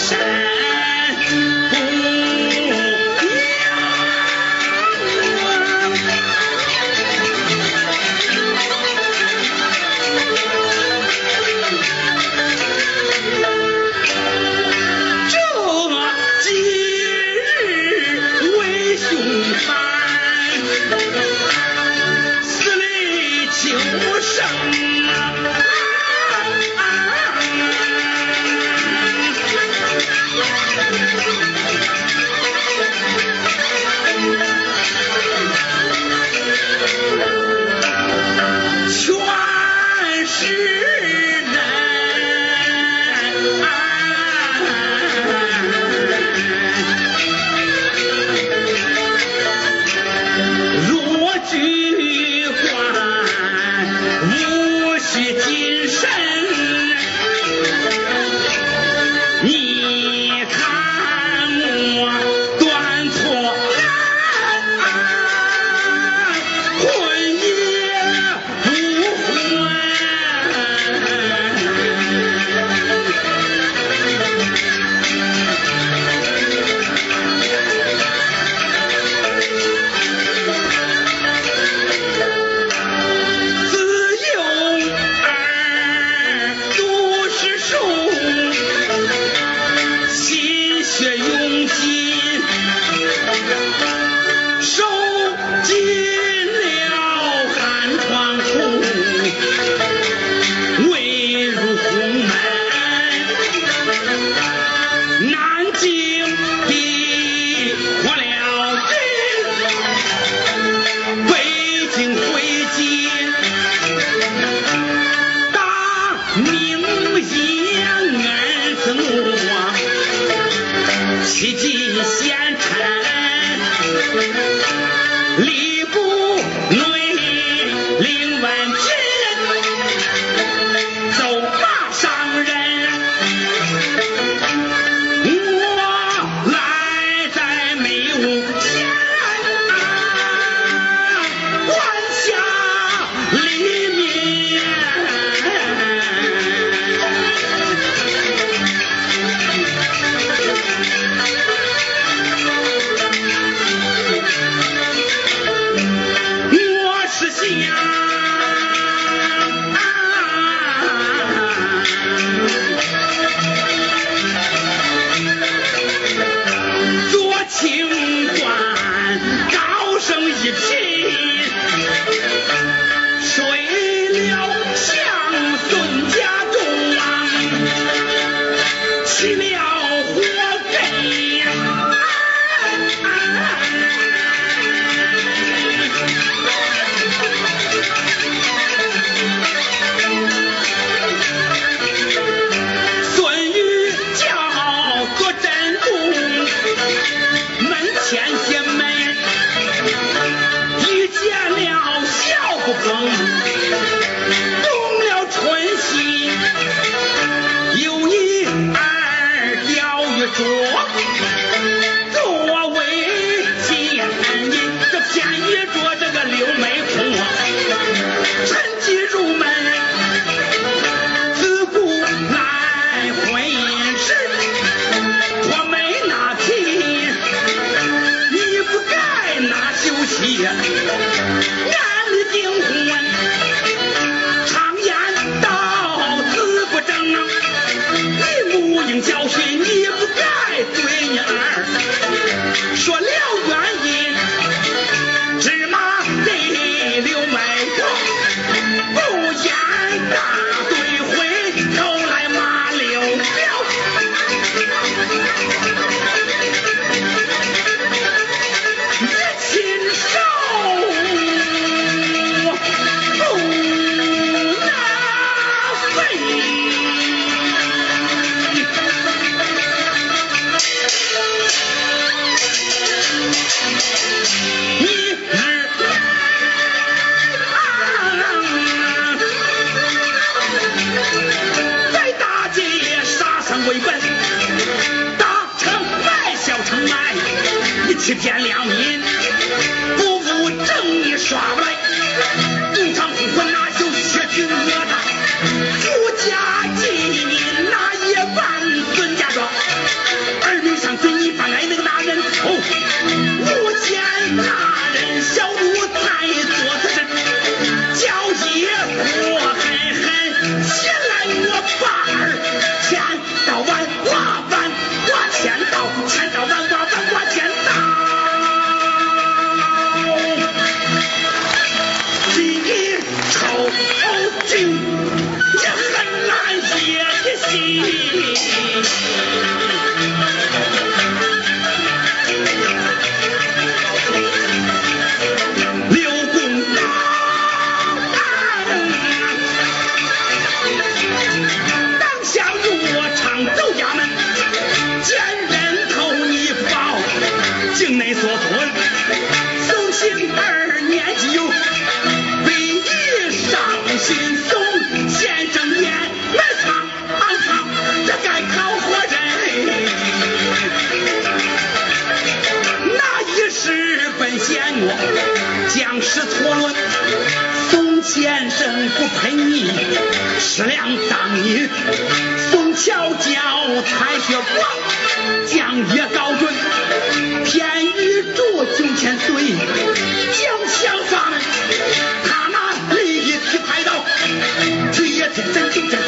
山，龙门南京 you 并交替。减两米引，枫桥叫彩雪光，江月高准，天宇住九千岁，将相发门，他那雷一劈开刀，吹也吹，真。